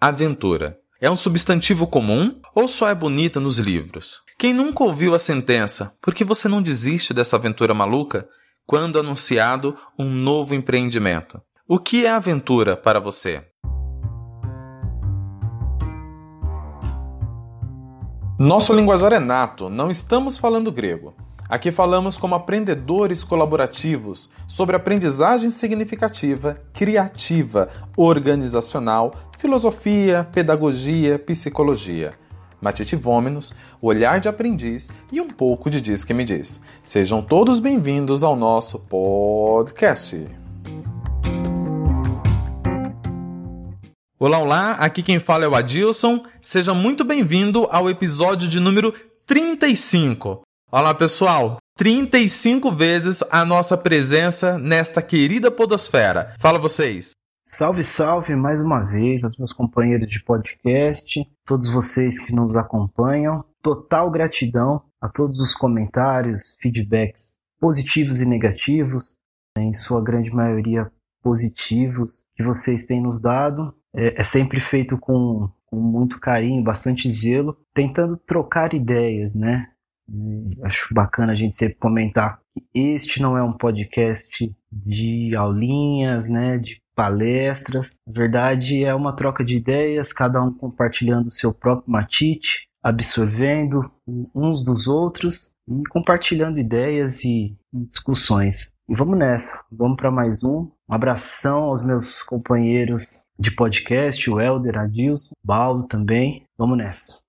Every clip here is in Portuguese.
aventura? É um substantivo comum ou só é bonita nos livros? Quem nunca ouviu a sentença, por que você não desiste dessa aventura maluca quando anunciado um novo empreendimento? O que é aventura para você? Nosso linguajar é nato, não estamos falando grego. Aqui falamos como aprendedores colaborativos sobre aprendizagem significativa, criativa, organizacional, filosofia, pedagogia, psicologia. Matite Vômenos, olhar de aprendiz e um pouco de Diz que me diz. Sejam todos bem-vindos ao nosso podcast. Olá, olá, aqui quem fala é o Adilson. Seja muito bem-vindo ao episódio de número 35. Olá, pessoal! 35 vezes a nossa presença nesta querida podosfera. Fala vocês! Salve, salve mais uma vez aos meus companheiros de podcast, todos vocês que nos acompanham. Total gratidão a todos os comentários, feedbacks positivos e negativos, em sua grande maioria positivos, que vocês têm nos dado é, é sempre feito com, com muito carinho, bastante zelo, tentando trocar ideias, né? E acho bacana a gente sempre comentar que este não é um podcast de aulinhas, né, de palestras. Na verdade, é uma troca de ideias, cada um compartilhando o seu próprio matite, absorvendo uns dos outros e compartilhando ideias e discussões. E vamos nessa, vamos para mais um. Um abração aos meus companheiros de podcast, o Helder, Adilson, Baldo também. Vamos nessa.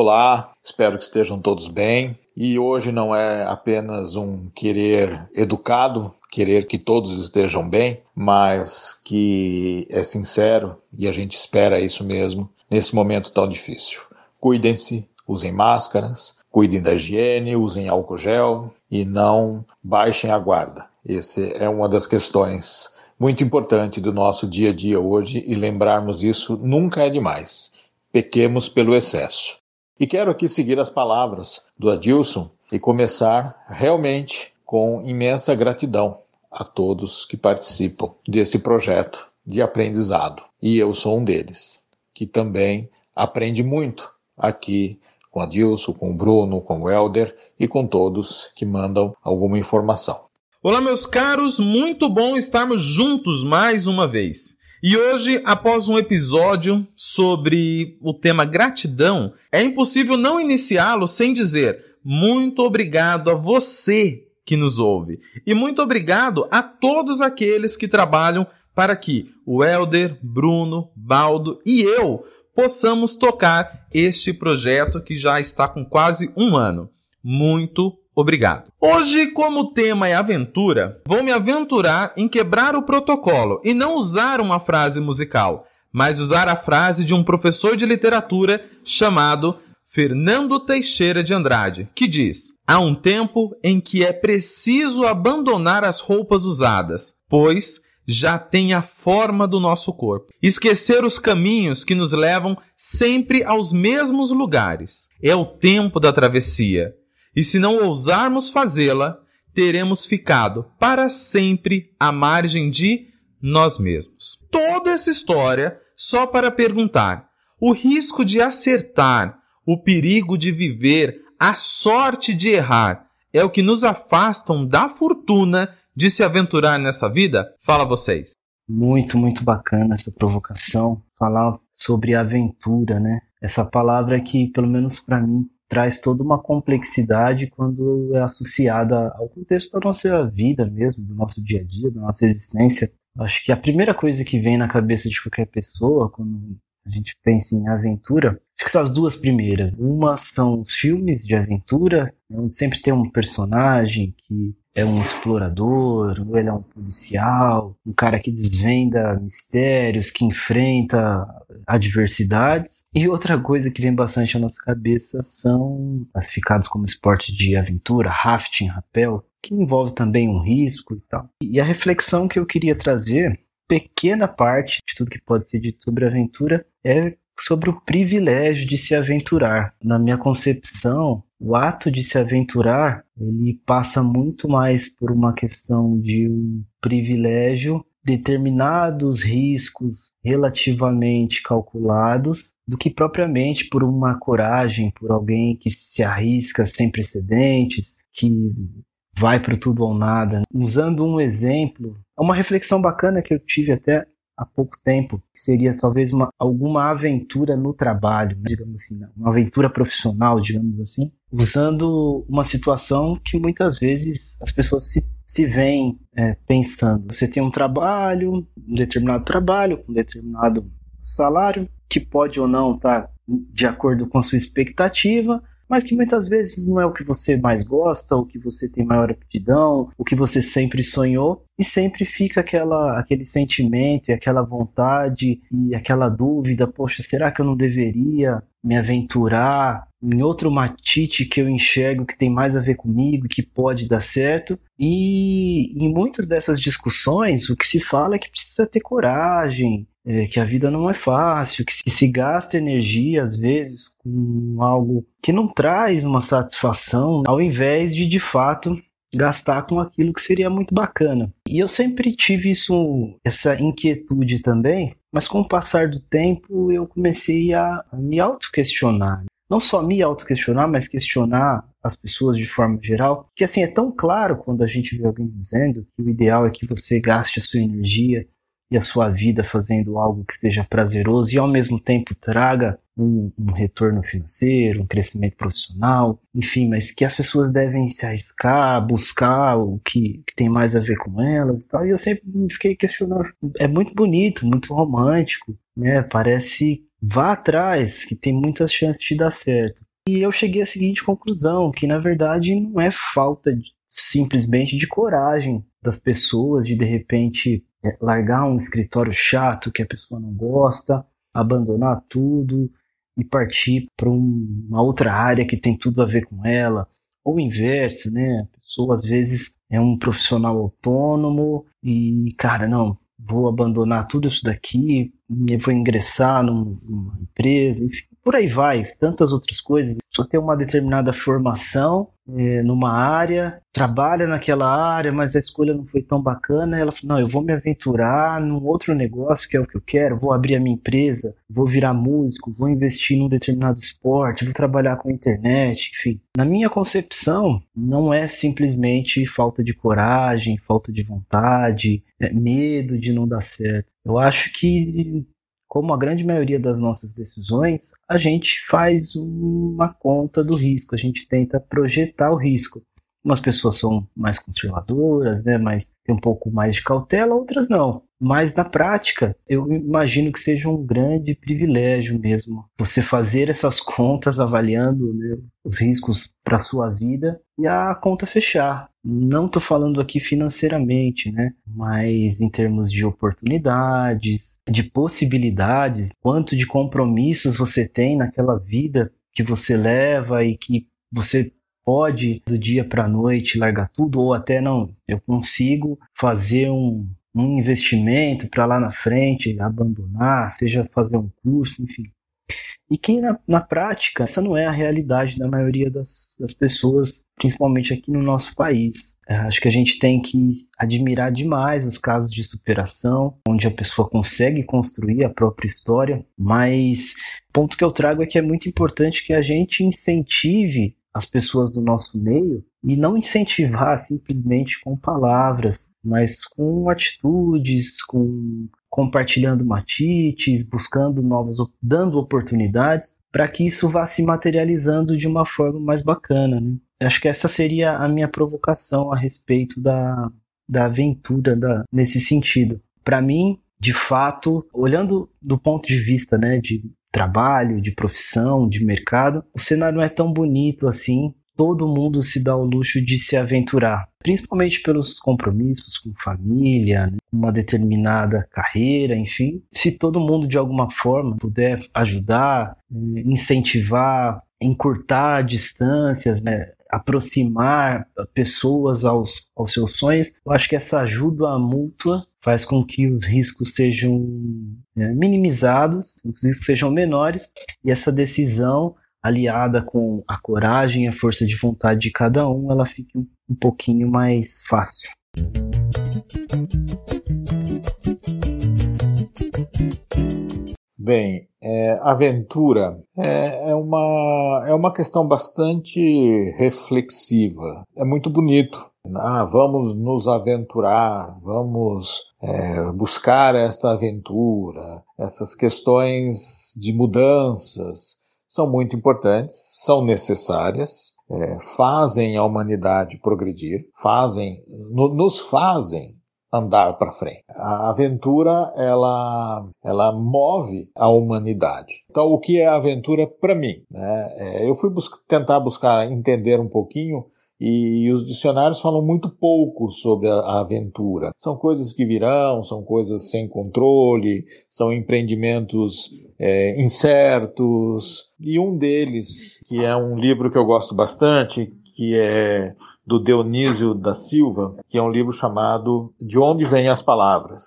Olá, espero que estejam todos bem. E hoje não é apenas um querer educado, querer que todos estejam bem, mas que é sincero e a gente espera isso mesmo nesse momento tão difícil. Cuidem-se, usem máscaras, cuidem da higiene, usem álcool gel e não baixem a guarda. Essa é uma das questões muito importantes do nosso dia a dia hoje e lembrarmos isso nunca é demais. Pequemos pelo excesso. E quero aqui seguir as palavras do Adilson e começar realmente com imensa gratidão a todos que participam desse projeto de aprendizado. E eu sou um deles, que também aprende muito aqui com a Dilson, com o Bruno, com o Helder e com todos que mandam alguma informação. Olá, meus caros, muito bom estarmos juntos mais uma vez. E hoje, após um episódio sobre o tema gratidão, é impossível não iniciá-lo sem dizer muito obrigado a você que nos ouve. E muito obrigado a todos aqueles que trabalham para que o Helder, Bruno, Baldo e eu possamos tocar este projeto que já está com quase um ano. Muito obrigado. Hoje, como tema é aventura, vou me aventurar em quebrar o protocolo e não usar uma frase musical, mas usar a frase de um professor de literatura chamado Fernando Teixeira de Andrade, que diz: Há um tempo em que é preciso abandonar as roupas usadas, pois já tem a forma do nosso corpo. Esquecer os caminhos que nos levam sempre aos mesmos lugares. É o tempo da travessia. E se não ousarmos fazê-la, teremos ficado para sempre à margem de nós mesmos. Toda essa história só para perguntar: o risco de acertar, o perigo de viver, a sorte de errar é o que nos afastam da fortuna de se aventurar nessa vida? Fala vocês. Muito, muito bacana essa provocação. Falar sobre aventura, né? Essa palavra que, pelo menos para mim, traz toda uma complexidade quando é associada ao contexto da nossa vida mesmo, do nosso dia a dia, da nossa existência. Acho que a primeira coisa que vem na cabeça de qualquer pessoa quando a gente pensa em aventura, acho que são as duas primeiras. Uma são os filmes de aventura, onde sempre tem um personagem que é um explorador, ou ele é um policial, um cara que desvenda mistérios, que enfrenta adversidades. E outra coisa que vem bastante à nossa cabeça são classificados como esporte de aventura, rafting, rapel, que envolve também um risco e tal. E a reflexão que eu queria trazer, pequena parte de tudo que pode ser dito sobre aventura, é sobre o privilégio de se aventurar. Na minha concepção, o ato de se aventurar, ele passa muito mais por uma questão de um privilégio determinados riscos relativamente calculados do que propriamente por uma coragem, por alguém que se arrisca sem precedentes, que vai para tudo ou nada. Usando um exemplo, é uma reflexão bacana que eu tive até há pouco tempo, que seria talvez uma, alguma aventura no trabalho, né? digamos assim, uma aventura profissional, digamos assim, usando uma situação que muitas vezes as pessoas se, se veem é, pensando. Você tem um trabalho, um determinado trabalho, um determinado salário, que pode ou não estar tá de acordo com a sua expectativa, mas que muitas vezes não é o que você mais gosta, o que você tem maior aptidão, o que você sempre sonhou, e sempre fica aquela, aquele sentimento e aquela vontade e aquela dúvida, poxa, será que eu não deveria me aventurar em outro matite que eu enxergo que tem mais a ver comigo e que pode dar certo? E em muitas dessas discussões, o que se fala é que precisa ter coragem, é, que a vida não é fácil, que se, que se gasta energia às vezes com algo que não traz uma satisfação, ao invés de de fato gastar com aquilo que seria muito bacana. E eu sempre tive isso, essa inquietude também, mas com o passar do tempo eu comecei a me auto-questionar. Não só me auto-questionar, mas questionar as pessoas de forma geral. Que assim, é tão claro quando a gente vê alguém dizendo que o ideal é que você gaste a sua energia e a sua vida fazendo algo que seja prazeroso e ao mesmo tempo traga um, um, retorno financeiro, um crescimento profissional, enfim, mas que as pessoas devem se arriscar, buscar o que, que tem mais a ver com elas e tal. E eu sempre fiquei questionando, é muito bonito, muito romântico, né? Parece vá atrás, que tem muitas chances de dar certo. E eu cheguei à seguinte conclusão, que na verdade não é falta de, simplesmente de coragem das pessoas de de repente é, largar um escritório chato que a pessoa não gosta, abandonar tudo e partir para um, uma outra área que tem tudo a ver com ela, ou o inverso, né? A pessoa às vezes é um profissional autônomo e, cara, não, vou abandonar tudo isso daqui, vou ingressar numa empresa, enfim, por aí vai, tantas outras coisas. Só ter uma determinada formação é, numa área, trabalha naquela área, mas a escolha não foi tão bacana. Ela falou: não, eu vou me aventurar num outro negócio que é o que eu quero, vou abrir a minha empresa, vou virar músico, vou investir num determinado esporte, vou trabalhar com internet, enfim. Na minha concepção, não é simplesmente falta de coragem, falta de vontade, é medo de não dar certo. Eu acho que como a grande maioria das nossas decisões, a gente faz uma conta do risco, a gente tenta projetar o risco. Umas pessoas são mais conservadoras, né, mas tem um pouco mais de cautela, outras não. Mas na prática, eu imagino que seja um grande privilégio mesmo você fazer essas contas avaliando né, os riscos para sua vida e a conta fechar. Não estou falando aqui financeiramente, né? Mas em termos de oportunidades, de possibilidades, quanto de compromissos você tem naquela vida que você leva e que você pode do dia para a noite largar tudo ou até não, eu consigo fazer um, um investimento para lá na frente abandonar, seja fazer um curso, enfim. E que na, na, prática, essa não é a realidade da maioria das, das pessoas, principalmente aqui no nosso país. É, acho que a gente tem que admirar demais os casos de superação, onde a pessoa consegue construir a própria história, mas o ponto que eu trago é que é muito importante que a gente incentive as pessoas do nosso meio e não incentivar simplesmente com palavras, mas com atitudes, com compartilhando matites, buscando novas, dando oportunidades para que isso vá se materializando de uma forma mais bacana. Né? Acho que essa seria a minha provocação a respeito da, da aventura da, nesse sentido. Para mim, de fato, olhando do ponto de vista né, de trabalho, de profissão, de mercado, o cenário não é tão bonito assim todo mundo se dá o luxo de se aventurar, principalmente pelos compromissos com família, né, uma determinada carreira, enfim. Se todo mundo de alguma forma puder ajudar, eh, incentivar, encurtar distâncias, né, aproximar pessoas aos, aos seus sonhos, eu acho que essa ajuda mútua faz com que os riscos sejam é, minimizados, os riscos sejam menores e essa decisão aliada com a coragem e a força de vontade de cada um, ela fica um pouquinho mais fácil. Bem, é, aventura é, é, uma, é uma questão bastante reflexiva. É muito bonito. Ah, vamos nos aventurar, vamos é, buscar esta aventura. Essas questões de mudanças são muito importantes, são necessárias, é, fazem a humanidade progredir, fazem, no, nos fazem andar para frente. A aventura ela ela move a humanidade. Então o que é aventura para mim? Né? É, eu fui bus tentar buscar entender um pouquinho e os dicionários falam muito pouco sobre a, aventura. São coisas que virão, são coisas sem controle, são empreendimentos é, incertos. E um deles, que é um livro que eu gosto bastante, que é do Dionísio da Silva, que é um livro chamado De Onde Vêm as Palavras?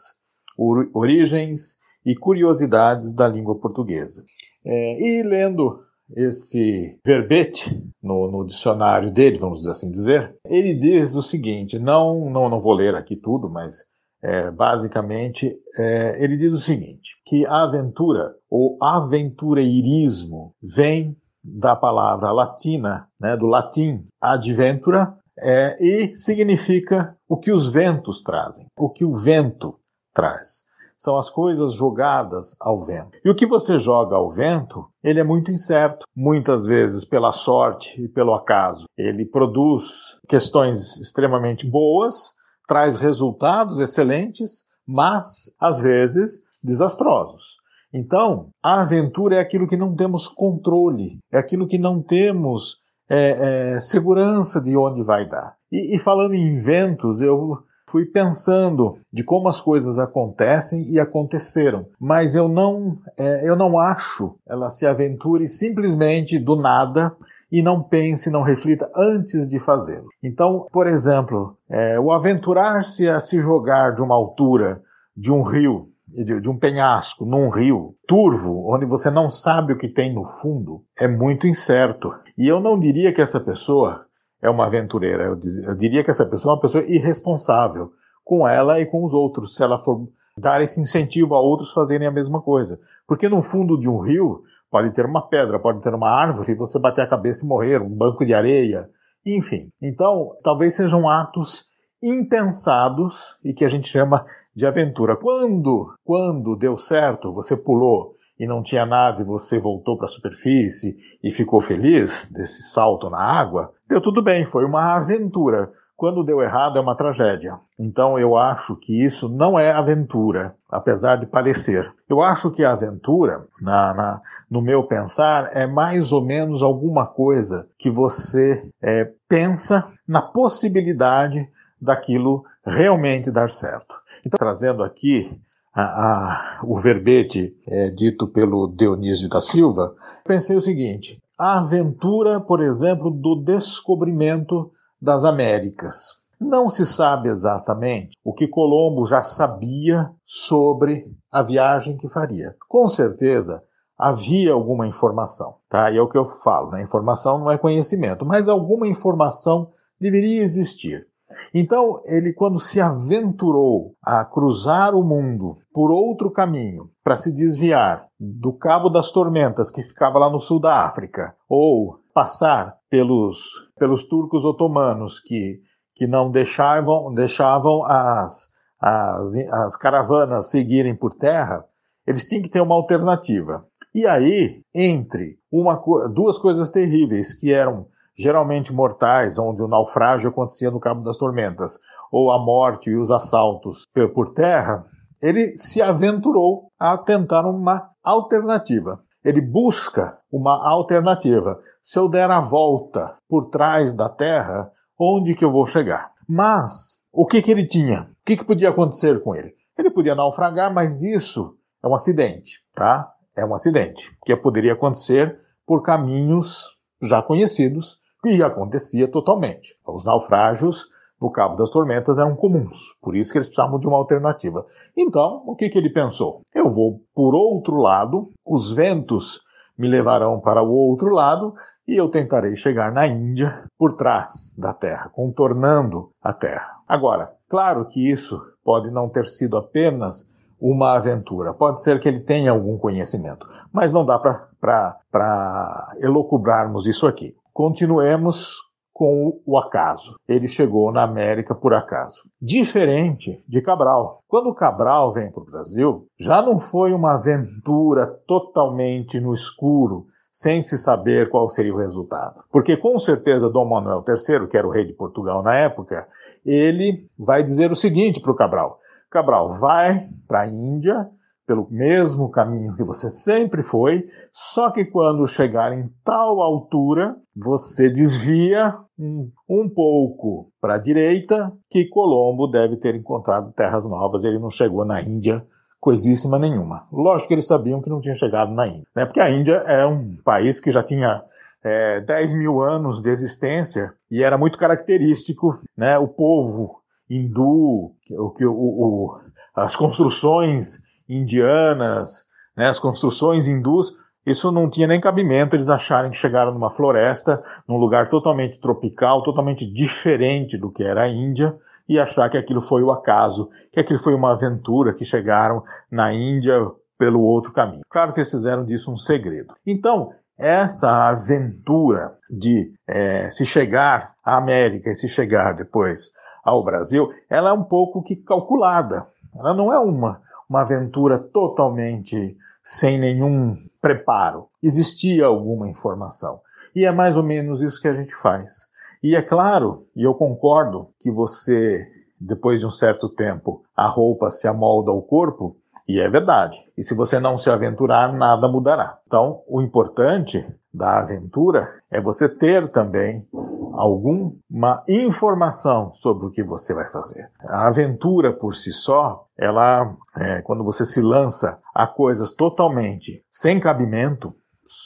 Origens e Curiosidades da Língua Portuguesa. É, e lendo esse verbete no, no, dicionário dele, vamos assim dizer, ele diz o seguinte: não, não, não vou ler aqui tudo, mas é, basicamente é, ele diz o seguinte: que a aventura ou aventureirismo vem da palavra latina, né, do latim adventura, é, e significa o que os ventos trazem, o que o vento traz. São as coisas jogadas ao vento. E o que você joga ao vento, ele é muito incerto, muitas vezes pela sorte e pelo acaso. Ele produz questões extremamente boas, traz resultados excelentes, mas às vezes desastrosos. Então, a aventura é aquilo que não temos controle, é aquilo que não temos é, é, segurança de onde vai dar. E, e falando em ventos, eu fui pensando de como as coisas acontecem e aconteceram, mas eu não, é, eu não acho ela se aventure simplesmente do nada e não pense, não reflita antes de fazê-lo. Então, por exemplo, é, o aventurar-se a se jogar de uma altura de um rio de, de, um penhasco num rio turvo, onde você não sabe o que tem no fundo, é muito incerto. E eu não diria que essa pessoa é uma aventureira, eu, diz, eu diria que essa pessoa é uma pessoa irresponsável com ela e com os outros, se ela for dar esse incentivo a outros fazerem a mesma coisa. Porque no fundo de um rio pode ter uma pedra, pode ter uma árvore, e você bater a cabeça e morrer, um banco de areia, enfim. Então, talvez sejam atos impensados e que a gente chama de aventura. Quando, quando deu certo, você pulou e não tinha nada e você voltou para a superfície e ficou feliz desse salto na água, deu tudo bem, foi uma aventura. Quando deu errado é uma tragédia. Então eu acho que isso não é aventura, apesar de parecer. Eu acho que a aventura, na, na no meu pensar, é mais ou menos alguma coisa que você é, pensa na possibilidade daquilo realmente dar certo. Então, trazendo aqui a, a, o verbete é, dito pelo Dionísio da Silva, pensei o seguinte: a aventura, por exemplo, do descobrimento das Américas. Não se sabe exatamente o que Colombo já sabia sobre a viagem que faria. Com certeza havia alguma informação, tá? E é o que eu falo, né? Informação não é conhecimento, mas alguma informação deveria existir. Então, ele, quando se aventurou a cruzar o mundo por outro caminho, para se desviar do Cabo das Tormentas, que ficava lá no sul da África, ou passar pelos, pelos turcos otomanos, que, que não deixavam, deixavam as, as, as caravanas seguirem por terra, eles tinham que ter uma alternativa. E aí, entre uma, duas coisas terríveis, que eram geralmente mortais, onde o naufrágio acontecia no Cabo das Tormentas, ou a morte e os assaltos por terra, ele se aventurou a tentar uma alternativa. Ele busca uma alternativa. Se eu der a volta por trás da Terra, onde que eu vou chegar? Mas o que, que ele tinha? O que, que podia acontecer com ele? Ele podia naufragar, mas isso é um acidente, tá? É um acidente que poderia acontecer por caminhos já conhecidos e acontecia totalmente. Os naufrágios no Cabo das Tormentas eram comuns, por isso que eles precisavam de uma alternativa. Então, o que, que ele pensou? Eu vou por outro lado, os ventos me levarão para o outro lado e eu tentarei chegar na Índia por trás da Terra, contornando a Terra. Agora, claro que isso pode não ter sido apenas uma aventura. Pode ser que ele tenha algum conhecimento, mas não dá para elocubrarmos isso aqui. Continuemos com o acaso. Ele chegou na América por acaso. Diferente de Cabral. Quando Cabral vem para o Brasil, já não foi uma aventura totalmente no escuro, sem se saber qual seria o resultado. Porque com certeza Dom Manuel III, que era o rei de Portugal na época, ele vai dizer o seguinte para o Cabral: Cabral, vai para a Índia pelo mesmo caminho que você sempre foi, só que quando chegar em tal altura, você desvia um, um pouco para a direita, que Colombo deve ter encontrado terras novas. Ele não chegou na Índia coisíssima nenhuma. Lógico que eles sabiam que não tinha chegado na Índia, né? porque a Índia é um país que já tinha é, 10 mil anos de existência e era muito característico né? o povo hindu, o, o, o, as construções indianas, né, as construções hindus, isso não tinha nem cabimento eles acharem que chegaram numa floresta, num lugar totalmente tropical, totalmente diferente do que era a Índia, e achar que aquilo foi o acaso, que aquilo foi uma aventura, que chegaram na Índia pelo outro caminho. Claro que eles fizeram disso um segredo. Então, essa aventura de é, se chegar à América e se chegar depois ao Brasil, ela é um pouco que calculada. Ela não é uma, uma aventura totalmente sem nenhum preparo. Existia alguma informação. E é mais ou menos isso que a gente faz. E é claro, e eu concordo, que você, depois de um certo tempo, a roupa se amolda ao corpo, e é verdade. E se você não se aventurar, nada mudará. Então, o importante da aventura é você ter também alguma informação sobre o que você vai fazer. A aventura por si só, ela, é, quando você se lança a coisas totalmente sem cabimento,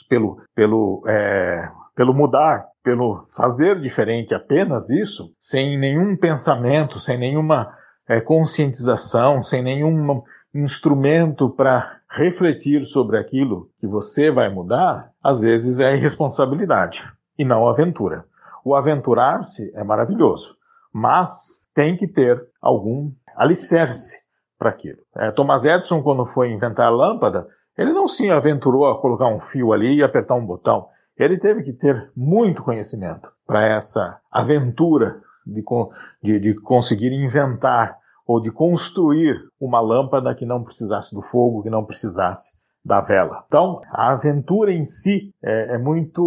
pelo, pelo, é, pelo mudar, pelo fazer diferente apenas isso, sem nenhum pensamento, sem nenhuma é, conscientização, sem nenhum instrumento para refletir sobre aquilo que você vai mudar, às vezes é irresponsabilidade e não aventura. O aventurar-se é maravilhoso, mas tem que ter algum alicerce para aquilo. É, Thomas Edison, quando foi inventar a lâmpada, ele não se aventurou a colocar um fio ali e apertar um botão. Ele teve que ter muito conhecimento para essa aventura de, de, de conseguir inventar ou de construir uma lâmpada que não precisasse do fogo, que não precisasse da vela. Então, a aventura em si é, é muito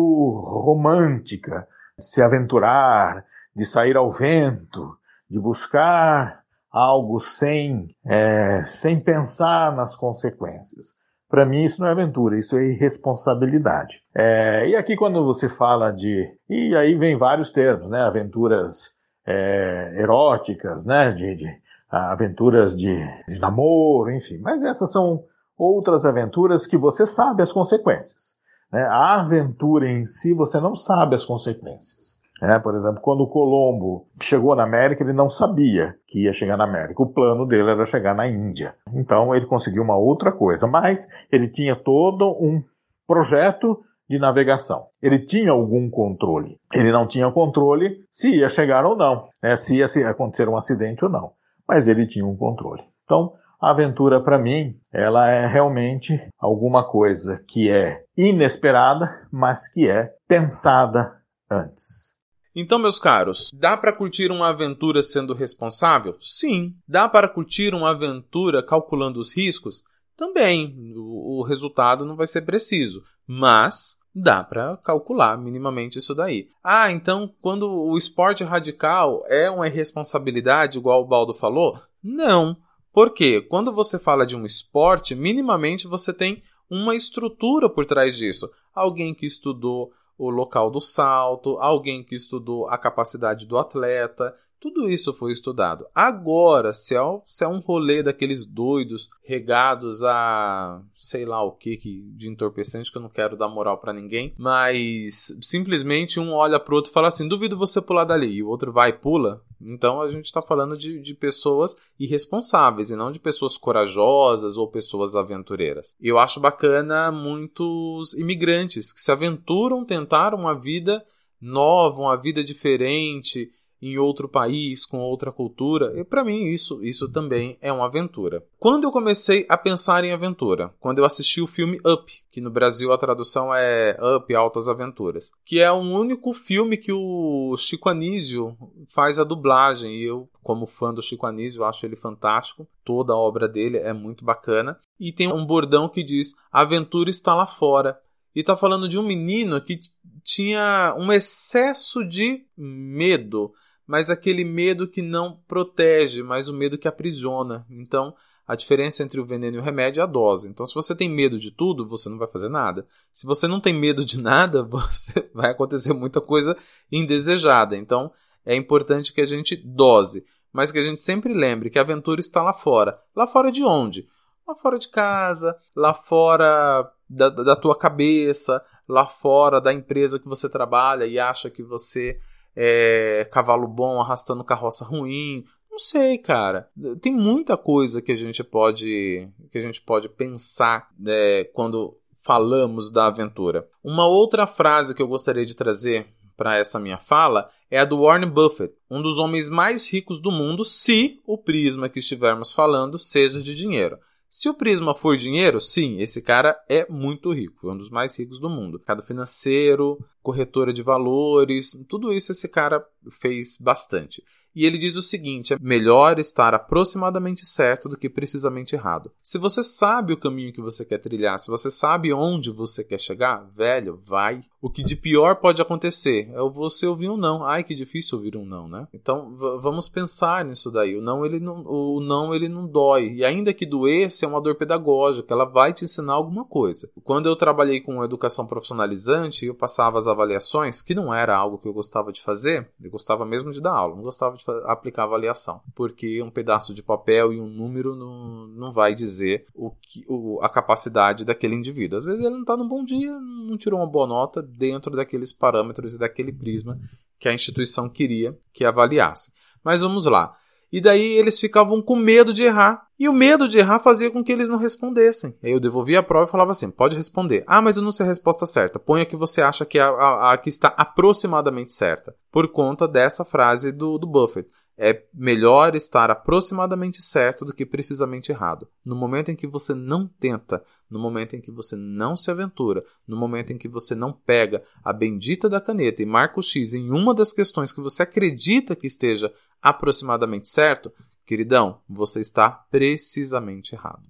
romântica, se aventurar, de sair ao vento, de buscar algo sem, é, sem pensar nas consequências. Para mim, isso não é aventura, isso é irresponsabilidade. É, e aqui, quando você fala de. E aí vem vários termos, né? Aventuras é, eróticas, né? De, de aventuras de, de namoro, enfim. Mas essas são outras aventuras que você sabe as consequências. Né? A aventura em si, você não sabe as consequências. É, por exemplo, quando Colombo chegou na América, ele não sabia que ia chegar na América. O plano dele era chegar na Índia. Então ele conseguiu uma outra coisa, mas ele tinha todo um projeto de navegação. Ele tinha algum controle. Ele não tinha controle se ia chegar ou não, né? se ia acontecer um acidente ou não. Mas ele tinha um controle. Então, a aventura, para mim, ela é realmente alguma coisa que é inesperada, mas que é pensada antes. Então, meus caros, dá para curtir uma aventura sendo responsável? Sim. Dá para curtir uma aventura calculando os riscos? Também. O, resultado não vai ser preciso, mas dá para calcular minimamente isso daí. Ah, então quando o esporte radical é uma irresponsabilidade, igual o Baldo falou? Não. Porque quando você fala de um esporte, minimamente você tem uma estrutura por trás disso. Alguém que estudou o local do salto, alguém que estudou a capacidade do atleta, tudo isso foi estudado. Agora, se é, se é um rolê daqueles doidos regados a sei lá o que de entorpecente que eu não quero dar moral para ninguém, mas simplesmente um olha pro outro e fala assim: duvido você pular dali, e o outro vai e pula. Então a gente está falando de, de pessoas irresponsáveis e não de pessoas corajosas ou pessoas aventureiras. Eu acho bacana muitos imigrantes que se aventuram tentar uma vida nova, uma vida diferente em outro país, com outra cultura, e para mim isso, isso também é uma aventura. Quando eu comecei a pensar em aventura? Quando eu assisti o filme Up, que no Brasil a tradução é Up Altas Aventuras, que é o único filme que o Chico Anísio faz a dublagem, e eu, como fã do Chico Anísio, acho ele fantástico. Toda a obra dele é muito bacana. E tem um bordão que diz: A aventura está lá fora. E tá falando de um menino que tinha um excesso de medo mas aquele medo que não protege, mas o medo que aprisiona. Então, a diferença entre o veneno e o remédio é a dose. Então, se você tem medo de tudo, você não vai fazer nada. Se você não tem medo de nada, você vai acontecer muita coisa indesejada. Então, é importante que a gente dose, mas que a gente sempre lembre que a aventura está lá fora. Lá fora de onde? Lá fora de casa, lá fora da, da tua cabeça, lá fora da empresa que você trabalha e acha que você é, cavalo bom arrastando carroça ruim. Não sei, cara. Tem muita coisa que a gente pode que a gente pode pensar né, quando falamos da aventura. Uma outra frase que eu gostaria de trazer para essa minha fala é a do Warren Buffett, um dos homens mais ricos do mundo, se o prisma que estivermos falando seja de dinheiro. Se o Prisma for dinheiro, sim, esse cara é muito rico, foi um dos mais ricos do mundo. Mercado financeiro, corretora de valores, tudo isso esse cara fez bastante. E ele diz o seguinte: é melhor estar aproximadamente certo do que precisamente errado. Se você sabe o caminho que você quer trilhar, se você sabe onde você quer chegar, velho, vai. O que de pior pode acontecer é você ouvir um não. Ai, que difícil ouvir um não, né? Então vamos pensar nisso daí. O não ele não, o não ele não dói. E ainda que doesse, é uma dor pedagógica. Ela vai te ensinar alguma coisa. Quando eu trabalhei com educação profissionalizante, eu passava as avaliações, que não era algo que eu gostava de fazer. Eu gostava mesmo de dar aula, não gostava de aplicar avaliação, porque um pedaço de papel e um número não, não vai dizer o que, o, a capacidade daquele indivíduo. Às vezes ele não está num bom dia, não tirou uma boa nota dentro daqueles parâmetros e daquele prisma que a instituição queria que avaliasse. Mas vamos lá. E daí eles ficavam com medo de errar. E o medo de errar fazia com que eles não respondessem. Aí eu devolvia a prova e falava assim: pode responder. Ah, mas eu não sei a resposta certa. Põe a que você acha que, é a, a, a que está aproximadamente certa. Por conta dessa frase do, do Buffett. É melhor estar aproximadamente certo do que precisamente errado. No momento em que você não tenta, no momento em que você não se aventura, no momento em que você não pega a bendita da caneta e marca o X em uma das questões que você acredita que esteja aproximadamente certo, queridão, você está precisamente errado.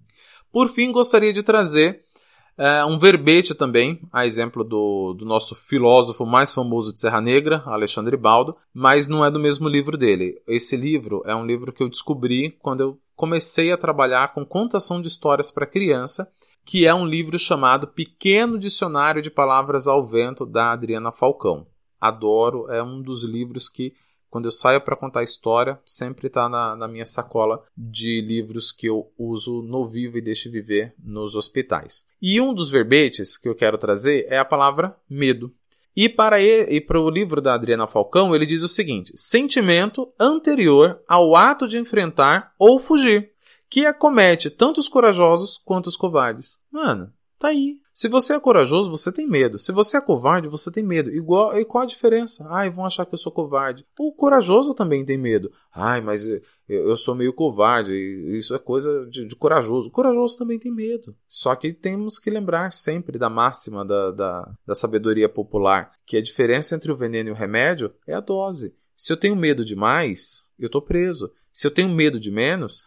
Por fim, gostaria de trazer é, um verbete também, a exemplo do, do nosso filósofo mais famoso de Serra Negra, Alexandre Baldo, mas não é do mesmo livro dele. Esse livro é um livro que eu descobri quando eu comecei a trabalhar com contação de histórias para criança, que é um livro chamado Pequeno Dicionário de Palavras ao Vento, da Adriana Falcão. Adoro, é um dos livros que quando eu saio para contar história, sempre está na, na, minha sacola de livros que eu uso no Vivo e Deixe Viver nos hospitais. E um dos verbetes que eu quero trazer é a palavra medo. E para, ele, e para o livro da Adriana Falcão, ele diz o seguinte: sentimento anterior ao ato de enfrentar ou fugir, que acomete tanto os corajosos quanto os covardes. Mano, tá aí. Se você é corajoso, você tem medo. Se você é covarde, você tem medo. Igual, e qual a diferença? Ai, vão achar que eu sou covarde. O corajoso também tem medo. Ai, mas eu, eu sou meio covarde. Isso é coisa de, de, corajoso. O corajoso também tem medo. Só que temos que lembrar sempre da máxima da, da, da sabedoria popular, que a diferença entre o veneno e o remédio é a dose. Se eu tenho medo demais, eu estou preso. Se eu tenho medo de menos,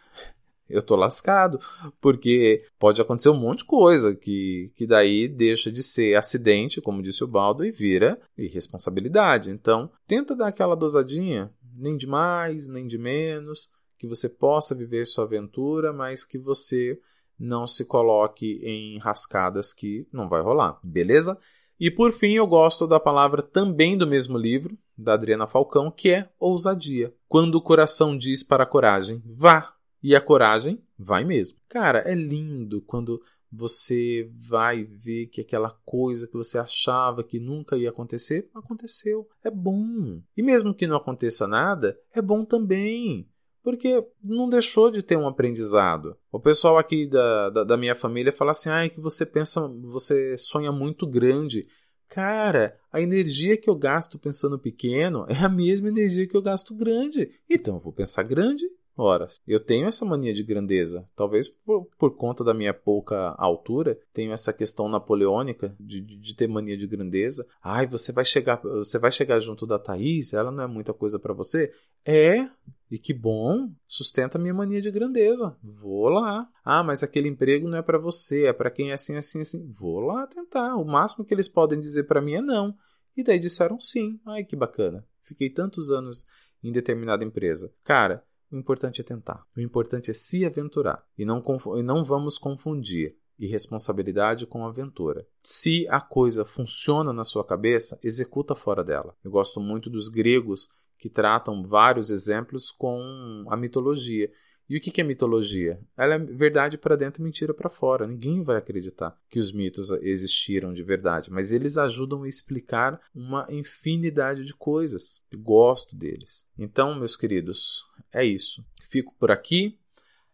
eu tô lascado, porque pode acontecer um monte de coisa que, que daí deixa de ser acidente, como disse o Baldo, e vira irresponsabilidade. Então, tenta dar aquela dosadinha, nem de mais, nem de menos, que você possa viver sua aventura, mas que você não se coloque em rascadas que não vai rolar, beleza? E por fim, eu gosto da palavra também do mesmo livro, da Adriana Falcão, que é ousadia. Quando o coração diz para a coragem, vá, e a coragem vai mesmo. Cara, é lindo quando você vai ver que aquela coisa que você achava que nunca ia acontecer, aconteceu. É bom. E mesmo que não aconteça nada, é bom também. Porque não deixou de ter um aprendizado. O pessoal aqui da, da, da minha família fala assim: ah, que você pensa, você sonha muito grande. Cara, a energia que eu gasto pensando pequeno é a mesma energia que eu gasto grande. Então eu vou pensar grande horas. Eu tenho essa mania de grandeza. Talvez por, por conta da minha pouca altura, tenho essa questão napoleônica de, de, de, ter mania de grandeza. Ai, você vai chegar, você vai chegar junto da Thaís, ela não é muita coisa para você? É, e que bom, sustenta a minha mania de grandeza. Vou lá. Ah, mas aquele emprego não é para você, é para quem é assim, assim, assim. Vou lá tentar. O máximo que eles podem dizer para mim é não. E daí disseram sim. Ai, que bacana. Fiquei tantos anos em determinada empresa. Cara, o importante é tentar. O importante é se aventurar. E não, e não vamos confundir irresponsabilidade com aventura. Se a coisa funciona na sua cabeça, executa fora dela. Eu gosto muito dos gregos que tratam vários exemplos com a mitologia. E o que é mitologia? Ela é verdade para dentro e mentira para fora. Ninguém vai acreditar que os mitos existiram de verdade, mas eles ajudam a explicar uma infinidade de coisas. Gosto deles. Então, meus queridos, é isso. Fico por aqui.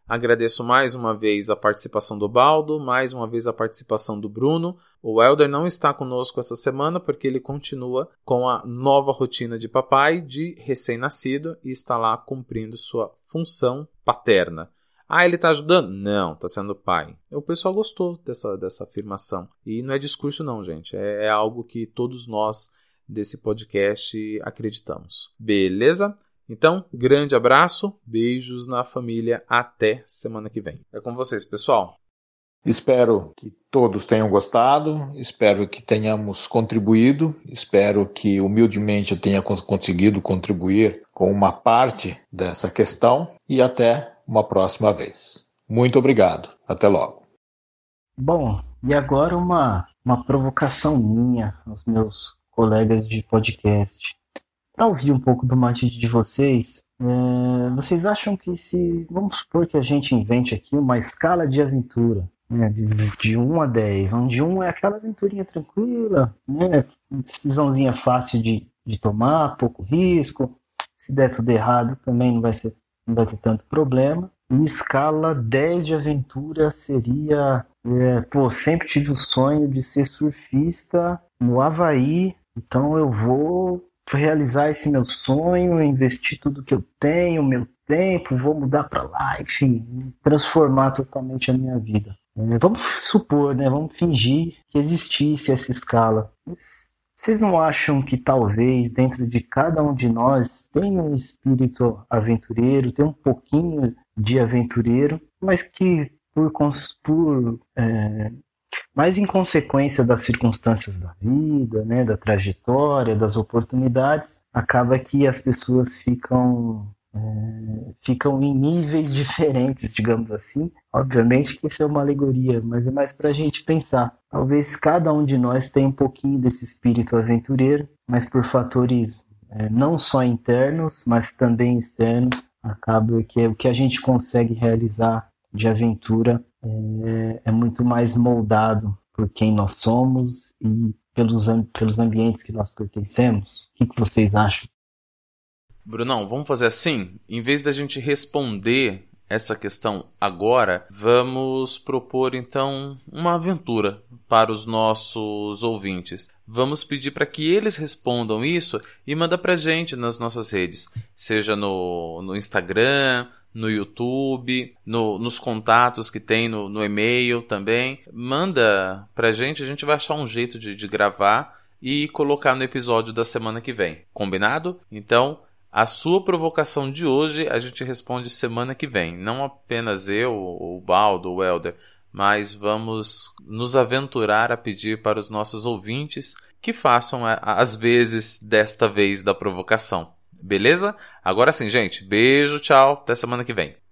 Agradeço mais uma vez a participação do Baldo, mais uma vez a participação do Bruno. O Elder não está conosco essa semana porque ele continua com a nova rotina de papai de recém-nascido e está lá cumprindo sua função paterna. Ah, ele está ajudando? Não, está sendo pai. O pessoal gostou dessa, dessa afirmação. E não é discurso, não, gente. É, é algo que todos nós desse podcast acreditamos. Beleza? Então, grande abraço, beijos na família, até semana que vem. É com vocês, pessoal. Espero que todos tenham gostado, espero que tenhamos contribuído, espero que humildemente eu tenha conseguido contribuir com uma parte dessa questão e até uma próxima vez. Muito obrigado, até logo. Bom, e agora uma, uma provocação minha aos meus colegas de podcast para ouvir um pouco do matiz de vocês, é, vocês acham que se, vamos supor que a gente invente aqui uma escala de aventura, né, de, de 1 a 10, onde 1 é aquela aventurinha tranquila, né, decisãozinha fácil de, de tomar, pouco risco, se der tudo errado também não vai, ser, não vai ter tanto problema. E escala 10 de aventura seria, é, pô, sempre tive o sonho de ser surfista no Havaí, então eu vou realizar esse meu sonho, investir tudo que eu tenho, meu tempo, vou mudar para lá, enfim, transformar totalmente a minha vida. É, vamos supor, né? Vamos fingir que existisse essa escala. Vocês não acham que talvez dentro de cada um de nós tem um espírito aventureiro, tem um pouquinho de aventureiro, mas que por, por é, mas em consequência das circunstâncias da vida, né, da trajetória, das oportunidades, acaba que as pessoas ficam é, ficam em níveis diferentes, digamos assim. Obviamente que isso é uma alegoria, mas é mais para a gente pensar. Talvez cada um de nós tenha um pouquinho desse espírito aventureiro, mas por fatores é, não só internos, mas também externos, acaba que o que a gente consegue realizar de aventura é, é muito mais moldado por quem nós somos e pelos, pelos ambientes que nós pertencemos. O que, que vocês acham? Brunão, vamos fazer assim? Em vez da gente responder essa questão agora, vamos propor então uma aventura para os nossos ouvintes. Vamos pedir para que eles respondam isso e manda para gente nas nossas redes, seja no, no Instagram, no YouTube, no, nos contatos que tem no, no e-mail também. Manda pra gente, a gente vai achar um jeito de, de gravar e colocar no episódio da semana que vem. Combinado? Então, a sua provocação de hoje a gente responde semana que vem. Não apenas eu, o Baldo, o Helder, mas vamos nos aventurar a pedir para os nossos ouvintes que façam as vezes desta vez da provocação. Beleza? Agora sim, gente. Beijo, tchau. Até semana que vem.